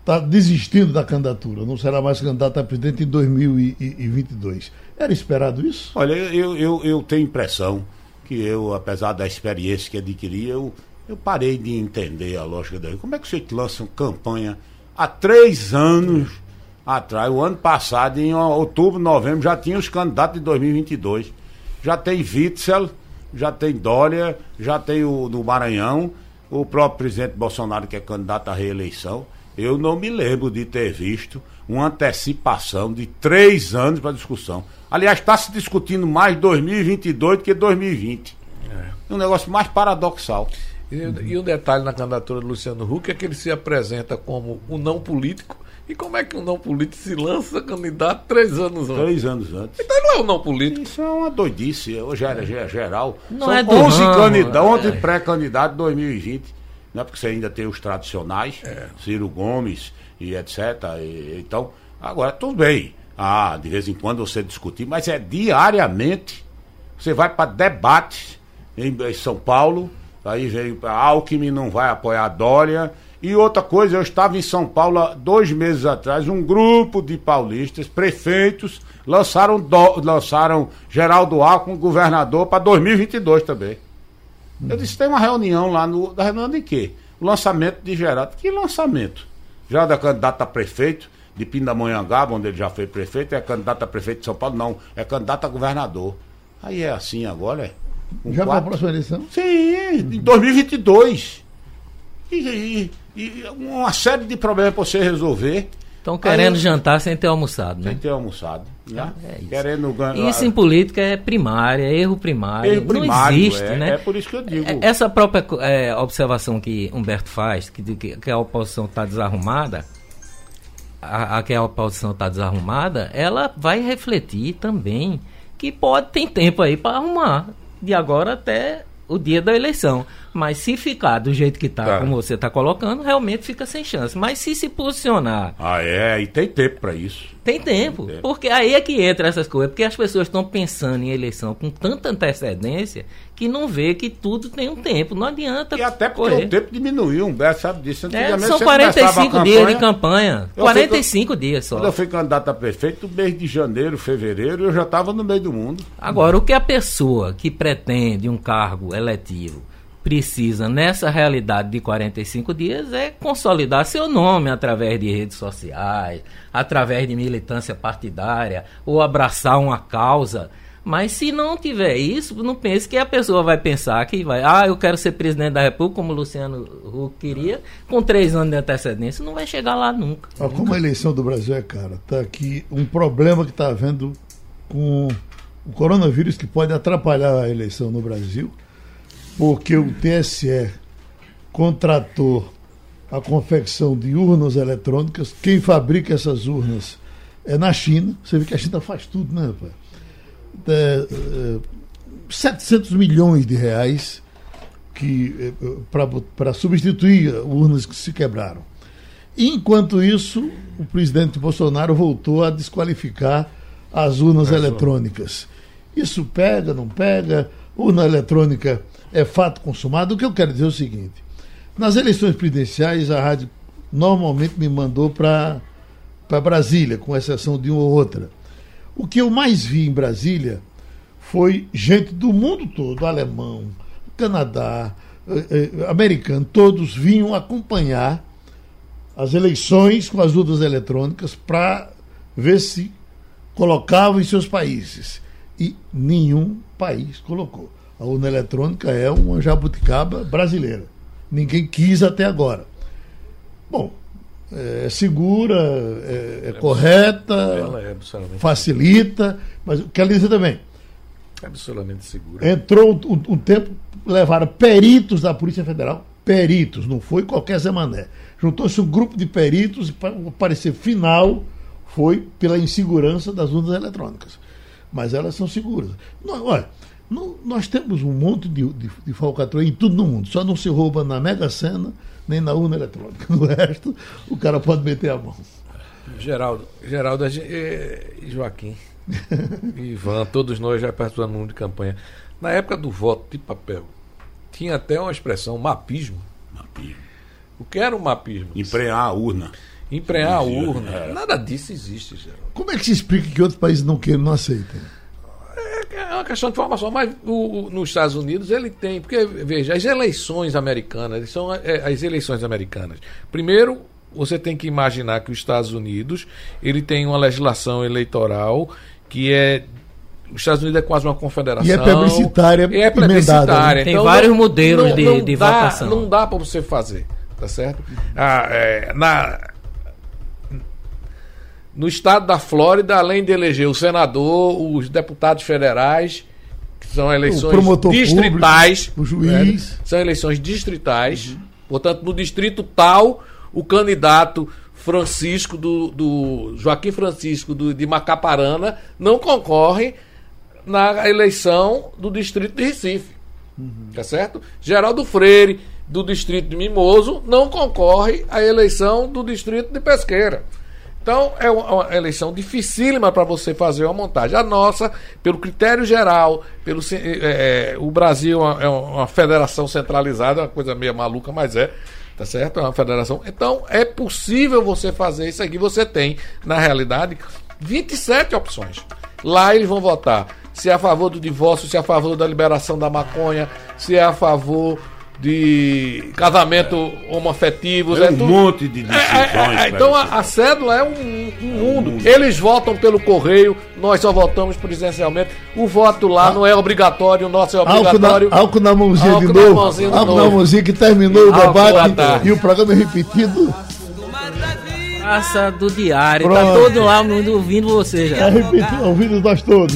está desistindo da candidatura, não será mais candidato a presidente em 2022. Era esperado isso? Olha, eu, eu, eu tenho impressão que eu, apesar da experiência que adquiri, eu, eu parei de entender a lógica daí. Como é que você lança uma campanha há três anos atrás? O ano passado, em outubro, novembro, já tinha os candidatos de 2022. Já tem Witzel, já tem Dória, já tem o do Maranhão, o próprio presidente Bolsonaro, que é candidato à reeleição. Eu não me lembro de ter visto uma antecipação de três anos para discussão. Aliás, está se discutindo mais 2022 do que 2020. É um negócio mais paradoxal. E, e o detalhe na candidatura do Luciano Huck é que ele se apresenta como um não político. E como é que um não político se lança candidato três anos antes? Três anos antes. Então ele não é um não político. Isso é uma doidice. Hoje era ge- geral. Não São é do 11 ramo, candidatos, 11 é. pré-candidatos de 2020. Não é porque você ainda tem os tradicionais, Ciro Gomes e etc. E- então, agora tudo bem. Ah, de vez em quando você discutir, mas é diariamente. Você vai para debates em, em São Paulo, aí para Alckmin, não vai apoiar a Dória. E outra coisa, eu estava em São Paulo dois meses atrás, um grupo de paulistas, prefeitos, lançaram, Dó- lançaram Geraldo Alckmin, governador, para 2022 também. Eu disse, tem uma reunião lá no. Da reunião de quê? O lançamento de Geraldo. Que lançamento? Geraldo é candidato a prefeito de Pindamonhangaba, onde ele já foi prefeito, é candidato a prefeito de São Paulo, não, é candidato a governador. Aí é assim agora, é? Com Já para a próxima eleição? Sim, em 2022. E, e- e uma série de problemas para você resolver Estão querendo Aí jantar sem ter almoçado, sem né? ter almoçado. Né? É isso. Querendo ganhar. Isso em política é primária, é erro primário. Erro não primário, existe, é, né? é por isso que eu digo. É- Essa própria é, observação que Humberto faz, que, que, que a oposição está desarrumada, a, a que a oposição está desarrumada, ela vai refletir também que pode tem tempo aí para arrumar de agora até o dia da eleição. Mas se ficar do jeito que está, Tá. como você está colocando, realmente fica sem chance. Mas se se posicionar Ah, é, e tem tempo para isso. tem tempo, tempo. porque aí é que entra essas coisas, porque as pessoas estão pensando em eleição com tanta antecedência que não vê que tudo tem um tempo, não adianta E até porque correr. o tempo diminuiu, Humberto sabe disso. É, são você começava a 45 dias de campanha- campanha, Eu 45 dias só. Quando eu fui candidato a prefeito, no mês de janeiro, fevereiro, eu já estava no meio do mundo. Agora, o que a pessoa que pretende um cargo eletivo precisa nessa realidade de 45 dias é consolidar seu nome através de redes sociais, através de militância partidária ou abraçar uma causa. Mas se não tiver isso, não pense que a pessoa vai pensar que vai, ah, eu quero ser presidente da República, como o Luciano Huck queria, com três anos de antecedência, não vai chegar lá nunca. Ó, como a eleição do Brasil é cara, está aqui um problema que está havendo com o coronavírus que pode atrapalhar a eleição no Brasil, porque o TSE contratou a confecção de urnas eletrônicas. Quem fabrica essas urnas é na China. Você vê que a China faz tudo, né, rapaz? É, é, 700 milhões de reais que é, para substituir urnas que se quebraram. Enquanto isso, o presidente Bolsonaro voltou a desqualificar as urnas é eletrônicas. Isso pega, não pega? Urna eletrônica é fato consumado. O que eu quero dizer é o seguinte: nas eleições presidenciais, a rádio normalmente me mandou para Brasília, com exceção de uma ou outra. O que eu mais vi em Brasília foi gente do mundo todo, alemão, Canadá, eh, eh, americano, todos vinham acompanhar as eleições com as urnas eletrônicas para ver se colocavam em seus países. E nenhum país colocou. A urna eletrônica é uma jabuticaba brasileira. Ninguém quis até agora. Bom, é segura, é, é, é correta, é facilita, mas quero dizer também. É absolutamente segura. Entrou um, um tempo, levaram peritos da Polícia Federal, peritos, não foi qualquer Zé Mané juntou-se um grupo de peritos e para o parecer final foi pela insegurança das urnas eletrônicas. Mas elas são seguras. Não, olha, não, nós temos um monte de, de, de falcatrua em tudo no mundo. Só não se rouba na Mega Sena nem na urna eletrônica. No resto, o cara pode meter a mão. Geraldo, Geraldo e Joaquim, Ivan, todos nós já participamos de campanha. Na época do voto de papel, tinha até uma expressão, mapismo. Mapismo. O que era o mapismo? Emprenhar a urna. Emprenhar a urna. É. Nada disso existe, Geraldo. Como é que se explica que outros países não queiram, não aceitam? É, é uma questão de formação, mas o, o, nos Estados Unidos ele tem, porque veja, as eleições americanas são é, as eleições americanas. Primeiro, você tem que imaginar que os Estados Unidos ele tem uma legislação eleitoral que é os Estados Unidos é quase uma confederação. E é plebiscitária. É plebiscitária. Né? Tem então, vários não, modelos não, de, não de dá, votação. Não dá para você fazer tá certo? Ah, é, na, no estado da Flórida, além de eleger o senador, os deputados federais, que são eleições distritais, público, o juiz, né? são eleições distritais. Uhum. Portanto, no distrito tal, o candidato Francisco do, do Joaquim Francisco do, de Macaparana não concorre na eleição do distrito de Recife. Uhum. Tá certo? Geraldo Freire do distrito de Mimoso não concorre à eleição do distrito de Pesqueira. Então é uma eleição dificílima para você fazer uma montagem. A nossa, pelo critério geral, pelo é, é, o Brasil é uma federação centralizada, uma coisa meio maluca, mas é, tá certo? É uma federação. Então é possível você fazer isso aqui. Você tem, na realidade, 27 opções. Lá eles vão votar se é a favor do divórcio, se é a favor da liberação da maconha, se é a favor de casamento é. homoafetivos. É, é um tudo... monte de decisões. É, é, é então a, a, cédula é um, um mundo. mundo. Eles votam pelo correio, nós só votamos presencialmente. O voto lá ah. não é obrigatório, o nosso é obrigatório. Álcool na, na mãozinha álcool de novo. álcool na mãozinha que terminou o debate e o programa é repetido. Praça do Diário, tá Pronto. tá todo lá mundo ouvindo você já. Tá repetindo, ouvindo nós todos.